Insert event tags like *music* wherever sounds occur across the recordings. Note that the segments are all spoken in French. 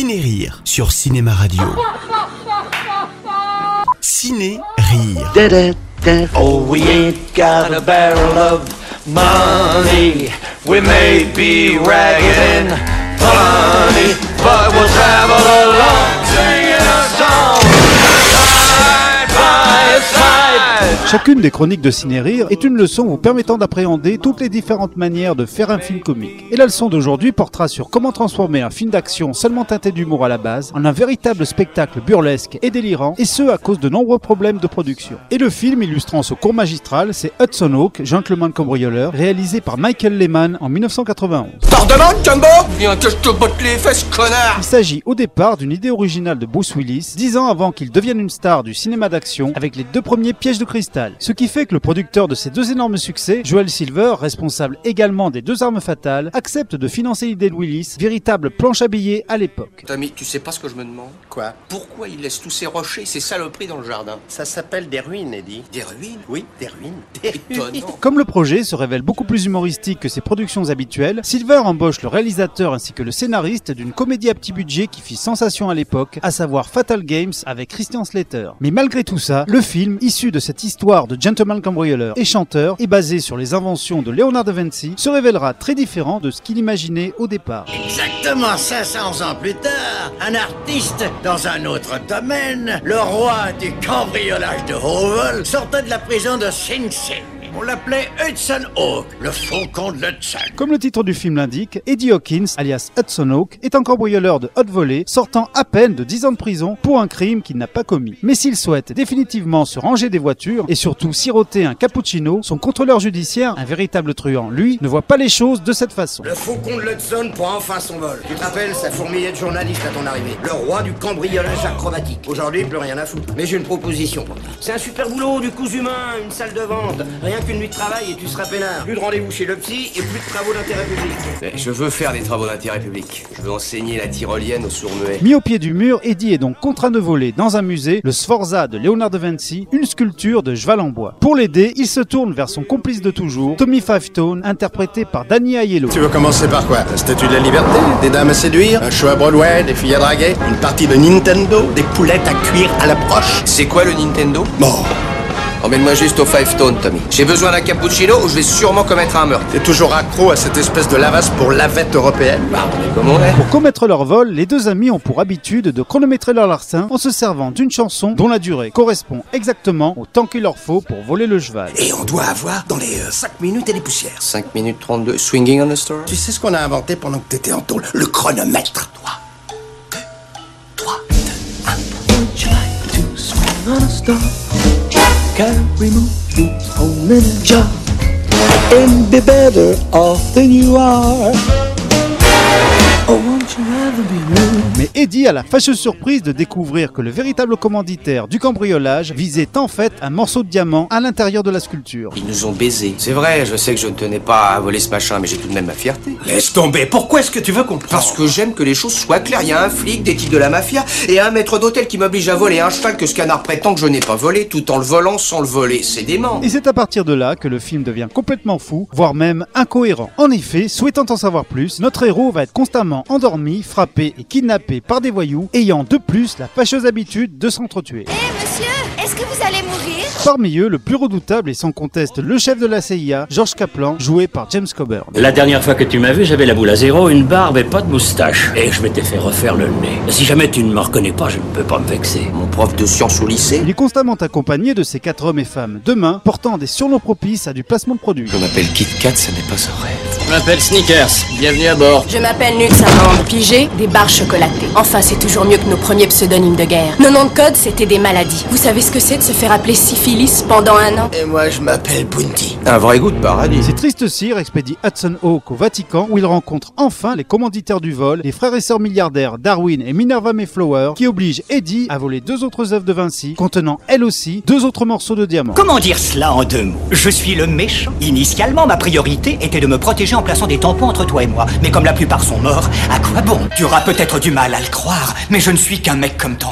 Ciné-Rire sur Cinéma Radio. Ciné-Rire. Oh, we ain't got a barrel of money. We may be ragged funny, but we'll travel along Chacune des chroniques de Ciné-Rire est une leçon vous permettant d'appréhender toutes les différentes manières de faire un film comique. Et la leçon d'aujourd'hui portera sur comment transformer un film d'action seulement teinté d'humour à la base en un véritable spectacle burlesque et délirant, et ce à cause de nombreux problèmes de production. Et le film illustrant ce cours magistral, c'est Hudson Hawk, Gentleman cambrioleur, réalisé par Michael Lehman en 1991. T'en demandes, Jumbo Viens que je te botte les fesses, connard Il s'agit au départ d'une idée originale de Bruce Willis, dix ans avant qu'il devienne une star du cinéma d'action avec les deux premiers pièges de cristal. Ce qui fait que le producteur de ces deux énormes succès, Joel Silver, responsable également des deux armes fatales, accepte de financer l'idée de Willis, véritable planche à billets à l'époque. Tommy, tu sais pas ce que je me demande Quoi? Pourquoi il laisse tous ces rochers, ces saloperies dans le jardin? Ça s'appelle des ruines, Eddie. Des ruines? Oui, des ruines. Des *laughs* ruines. Étonnant. Comme le projet se révèle beaucoup plus humoristique que ses productions habituelles, Silver embauche le réalisateur ainsi que le scénariste d'une comédie à petit budget qui fit sensation à l'époque, à savoir Fatal Games avec Christian Slater. Mais malgré tout ça, le film, issu de cette histoire de gentleman cambrioleur et chanteur, et basé sur les inventions de Leonardo da Vinci, se révélera très différent de ce qu'il imaginait au départ. Exactement 500 ans plus tard, un artiste dans un autre domaine, le roi du cambriolage de Howell, sortait de la prison de Sing Sing. On l'appelait Hudson Hawk, le faucon de Hudson. Comme le titre du film l'indique, Eddie Hawkins, alias Hudson Hawk, est un cambrioleur de haute volée, sortant à peine de 10 ans de prison pour un crime qu'il n'a pas commis. Mais s'il souhaite définitivement se ranger des voitures et surtout siroter un cappuccino, son contrôleur judiciaire, un véritable truand, lui, ne voit pas les choses de cette façon. Le faucon de Hudson prend enfin son vol. Tu te rappelles, ça fourmillait de journalistes à ton arrivée. Le roi du cambriolage acrobatique. Aujourd'hui, plus rien à foutre. Mais j'ai une proposition pour toi. C'est un super boulot, du cousu humain, une salle de vente. Rien qu'une nuit de travail et tu seras peinard. Plus de rendez-vous chez le psy et plus de travaux d'intérêt public. Eh, Je veux faire des travaux d'intérêt public. Je veux enseigner la tyrolienne aux sourds-muets. Mis au pied du mur, Eddie est donc contraint de voler dans un musée, le Sforza de Leonardo da Vinci, une sculpture de cheval en bois. Pour l'aider, il se tourne vers son complice de toujours, Tommy Fivetone, interprété par Danny Aiello. Tu veux commencer par quoi? La statue de la liberté Des dames à séduire Un show à Broadway Des filles à draguer Une partie de Nintendo Des poulettes à cuire à l'approche C'est quoi le Nintendo? Bon, Emmène-moi juste au Five Tone, Tommy. J'ai besoin d'un cappuccino ou je vais sûrement commettre un meurtre. t'es toujours accro à cette espèce de lavasse pour lavette européenne Bah, on est comme on est. Pour commettre leur vol, les deux amis ont pour habitude de chronométrer leur larcin en se servant d'une chanson dont la durée correspond exactement au temps qu'il leur faut pour voler le cheval. Et on doit avoir dans les 5 minutes et les poussières. 5 minutes 32. Swinging on the Star Tu sais ce qu'on a inventé pendant que t'étais en tôle? Le chronomètre. 3, 3, 2, 1. Carry me to home in a jar and be better off than you are. Oh, won't you rather be me? Mais Eddie a la fâcheuse surprise de découvrir que le véritable commanditaire du cambriolage visait en fait un morceau de diamant à l'intérieur de la sculpture. Ils nous ont baisés. C'est vrai, je sais que je ne tenais pas à voler ce machin, mais j'ai tout de même ma fierté. Laisse tomber. Pourquoi est-ce que tu veux qu'on Parce que j'aime que les choses soient claires. Il y a un flic, des types de la mafia, et un maître d'hôtel qui m'oblige à voler un cheval que ce canard prétend que je n'ai pas volé, tout en le volant sans le voler. C'est dément. Et c'est à partir de là que le film devient complètement fou, voire même incohérent. En effet, souhaitant en savoir plus, notre héros va être constamment endormi, frappé et kidnappé par des voyous, ayant de plus la fâcheuse habitude de s'entretuer. Eh monsieur, est-ce que vous allez mourir? Parmi eux, le plus redoutable est sans conteste le chef de la CIA, George Kaplan, joué par James Coburn. La dernière fois que tu m'as vu, j'avais la boule à zéro, une barbe et pas de moustache. Et je m'étais fait refaire le nez. Si jamais tu ne me reconnais pas, je ne peux pas me vexer. Mon prof de sciences au lycée. Il est constamment accompagné de ces quatre hommes et femmes, demain portant des surnoms propices à du placement de produits. Je m'appelle Kit Kat, ça n'est pas un rêve. Je m'appelle Sneakers. Bienvenue à bord. Je m'appelle Nux Amande Pigé, des barres chocolatées. Enfin, c'est toujours mieux que nos premiers pseudonymes de guerre. Nos noms de code, c'était des maladies. Vous savez ce que c'est de se faire appeler syphilis pendant un an? Et moi, je m'appelle Bounty. Un vrai goût de paradis. Ces tristes cires expédient Hudson Hawk au Vatican où il rencontre enfin les commanditaires du vol, les frères et sœurs milliardaires Darwin et Minerva Mayflower qui obligent Eddie à voler deux autres œuvres de Vinci contenant elles aussi deux autres morceaux de diamant. Comment dire cela en deux mots? Je suis le méchant. Initialement, ma priorité était de me protéger en plaçant des tampons entre toi et moi. Mais comme la plupart sont morts, à quoi bon? Tu auras peut-être du mal à le croire, mais je ne suis qu'un mec comme tant.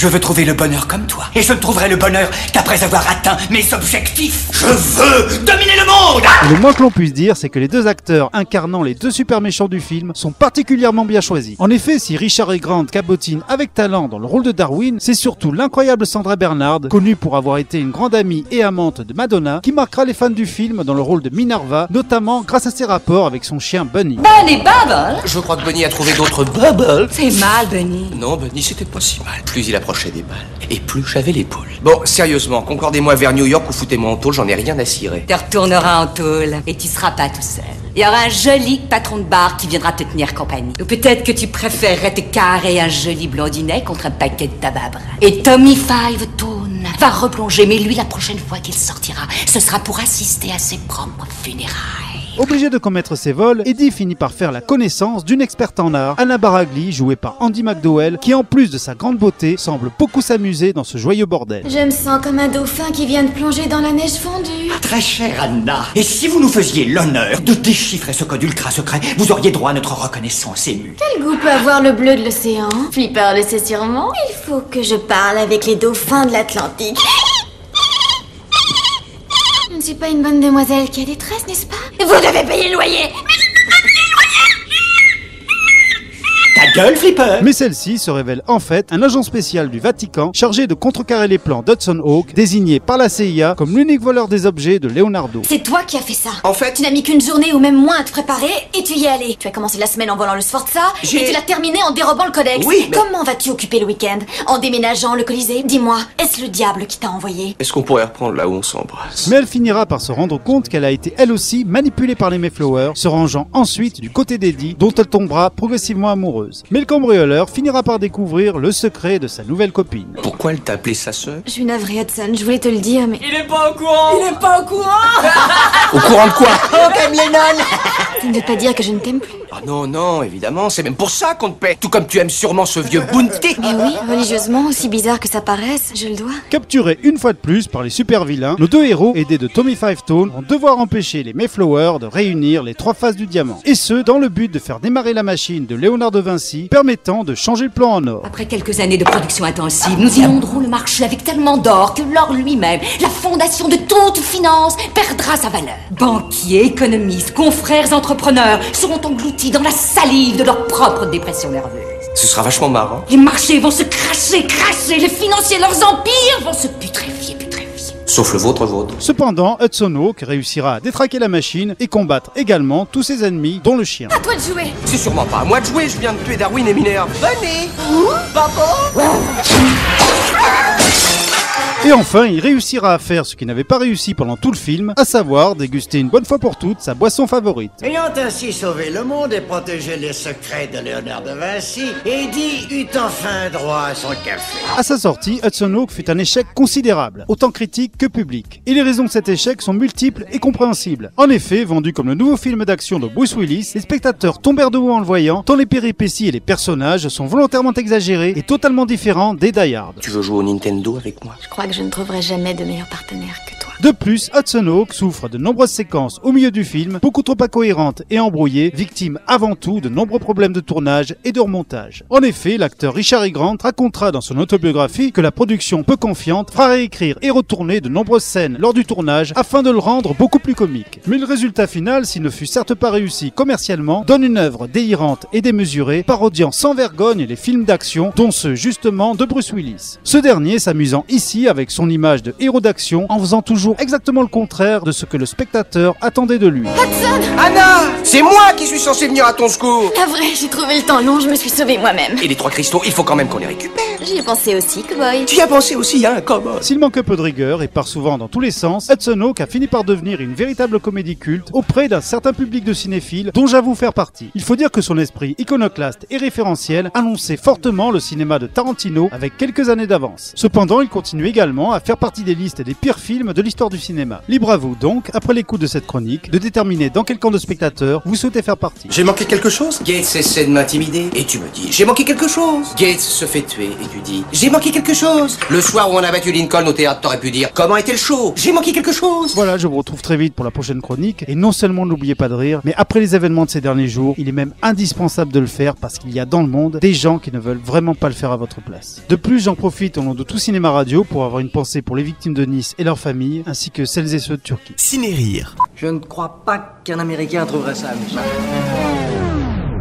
Je veux trouver le bonheur comme toi. Et je ne trouverai le bonheur qu'après avoir atteint mes objectifs. Je veux dominer le monde Et le moins que l'on puisse dire, c'est que les deux acteurs incarnant les deux super méchants du film sont particulièrement bien choisis. En effet, si Richard E. Grant cabotine avec talent dans le rôle de Darwin, c'est surtout l'incroyable Sandra Bernard, connue pour avoir été une grande amie et amante de Madonna, qui marquera les fans du film dans le rôle de Minerva, notamment grâce à ses rapports avec son chien Bunny. Bunny Bubble? Je crois que Bunny a trouvé d'autres bubbles. C'est mal, Bunny. Non, Bunny, c'était pas si mal. Plus il approchait des balles, et plus j'avais les poules. Bon, sérieusement, concordez-moi vers New York ou foutez-moi en tôle, j'en ai rien à cirer. Tu retourneras en tôle et tu seras pas tout seul. Il y aura un joli patron de bar qui viendra te tenir compagnie. Ou peut-être que tu préférerais te carrer un joli blondinet contre un paquet de tabac brun. Et Tommy Five Tone va replonger, mais lui, la prochaine fois qu'il sortira, ce sera pour assister à ses propres funérailles. Obligé de commettre ses vols, Eddie finit par faire la connaissance d'une experte en art, Anna Baragli, jouée par Andy McDowell, qui en plus de sa grande beauté, semble beaucoup s'amuser dans ce joyeux bordel. Je me sens comme un dauphin qui vient de plonger dans la neige fondue. Très chère Anna, et si vous nous faisiez l'honneur de déchiffrer ce code ultra secret, vous auriez droit à notre reconnaissance émue. Quel goût peut avoir le bleu de l'océan? Flipper le sait sûrement. Il faut que je parle avec les dauphins de l'Atlantique. Je ne suis pas une bonne demoiselle qui a des tresses, n'est-ce pas? Vous devez payer le loyer gueule, Flipper Mais celle-ci se révèle en fait un agent spécial du Vatican chargé de contrecarrer les plans d'Hudson Hawk, désigné par la CIA comme l'unique voleur des objets de Leonardo. C'est toi qui as fait ça. En fait- Tu n'as mis qu'une journée ou même moins à te préparer et tu y es allé. Tu as commencé la semaine en volant le Sforza et tu l'as terminé en dérobant le codex. Oui, mais- Comment vas-tu occuper le week-end En déménageant le Colisée? Dis-moi, est-ce le diable qui t'a envoyé? Est-ce qu'on pourrait reprendre là où on s'embrasse? Mais elle finira par se rendre compte qu'elle a été elle aussi manipulée par les Mayflowers, se rangeant ensuite du côté d'Eddie, dont elle tombera progressivement amoureuse. Mais le cambrioleur finira par découvrir le secret de sa nouvelle copine. Pourquoi elle t'a appelé sa sœur? Je suis navrée, Hudson, je voulais te le dire, mais... Il est pas au courant Il est pas au courant *laughs* Au courant de quoi? *laughs* Ça ne veut pas dire que je ne t'aime plus? Ah non, non, évidemment, c'est même pour ça qu'on te paie. Tout comme tu aimes sûrement ce vieux Bounty. Mais oui, religieusement, aussi bizarre que ça paraisse, je le dois. Capturés une fois de plus par les super vilains, nos deux héros, aidés de Tommy Five Tone, vont devoir empêcher les Mayflowers de réunir les trois faces du diamant. Et ce, dans le but de faire démarrer la machine de Léonard de Vinci, permettant de changer le plan en or. Après quelques années de production intensive, nous inonderons le marché avec tellement d'or que l'or lui-même, la fondation de toute finance, perdra sa valeur. Banquiers, économistes, confrères entrepreneurs seront engloutis dans la salive de leur propre dépression nerveuse. Ce sera vachement marrant. Les marchés vont se cracher, cracher, les financiers, leurs empires vont se putréfier, putréfier. Sauf le vôtre, vôtre. Cependant, Hudson Hawk réussira à détraquer la machine et combattre également tous ses ennemis, dont le chien. À toi de jouer C'est sûrement pas à moi de jouer, je viens de tuer Darwin et Minerve. Bunny Papa Et enfin, il réussira à faire ce qu'il n'avait pas réussi pendant tout le film, à savoir déguster une bonne fois pour toutes sa boisson favorite. Ayant ainsi sauvé le monde et protégé les secrets de Léonard de Vinci, Eddie eut enfin droit à son café. À sa sortie, Hudson Hawk fut un échec considérable, autant critique que public. Et les raisons de cet échec sont multiples et compréhensibles. En effet, vendu comme le nouveau film d'action de Bruce Willis, les spectateurs tombèrent de haut en le voyant, tant les péripéties et les personnages sont volontairement exagérés et totalement différents des Die Hard. Tu veux jouer au Nintendo avec moi? Je crois que je ne trouverai jamais de meilleur partenaire que toi. De plus, Hudson Hawk souffre de nombreuses séquences au milieu du film, beaucoup trop incohérentes et embrouillées, victime avant tout de nombreux problèmes de tournage et de remontage. En effet, l'acteur Richard E. Grant racontera dans son autobiographie que la production peu confiante fera réécrire et retourner de nombreuses scènes lors du tournage afin de le rendre beaucoup plus comique. Mais le résultat final, s'il ne fut certes pas réussi commercialement, donne une œuvre délirante et démesurée, parodiant sans vergogne les films d'action, dont ceux justement de Bruce Willis. Ce dernier s'amusant ici avec son image de héros d'action en faisant toujours exactement le contraire de ce que le spectateur attendait de lui. Anna C'est moi qui suis censé venir à ton secours Ah vrai, j'ai trouvé le temps long, je me suis sauvée moi-même. Et les trois cristaux, il faut quand même qu'on les récupère. J'y ai pensé aussi, cowboy. Tu y as pensé aussi, hein, cowboy S'il manque un peu de rigueur et part souvent dans tous les sens, Hudson Hawk a fini par devenir une véritable comédie culte auprès d'un certain public de cinéphiles dont j'avoue faire partie. Il faut dire que son esprit iconoclaste et référentiel annonçait fortement le cinéma de Tarantino avec quelques années d'avance. Cependant, il continue également à faire partie des listes des pires films de l'histoire l'histoire du cinéma. Libre à vous donc, après l'écoute de cette chronique, de déterminer dans quel camp de spectateurs vous souhaitez faire partie. J'ai manqué quelque chose Gates essaie de m'intimider et tu me dis j'ai manqué quelque chose. Gates se fait tuer et tu dis j'ai manqué quelque chose. Le soir où on a battu Lincoln au théâtre, t'aurais pu dire comment était le show? J'ai manqué quelque chose. Voilà, je vous retrouve très vite pour la prochaine chronique. Et non seulement n'oubliez pas de rire, mais après les événements de ces derniers jours, il est même indispensable de le faire parce qu'il y a dans le monde des gens qui ne veulent vraiment pas le faire à votre place. De plus, j'en profite au nom de tout Cinéma Radio pour avoir une pensée pour les victimes de Nice et leurs familles, ainsi que celles et ceux de Turquie. Ciné-Rire. Je ne crois pas qu'un Américain trouverait ça amusant.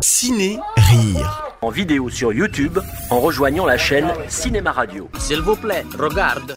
Ciné-Rire. En vidéo sur YouTube en rejoignant la chaîne Cinéma Radio. S'il vous plaît, regarde.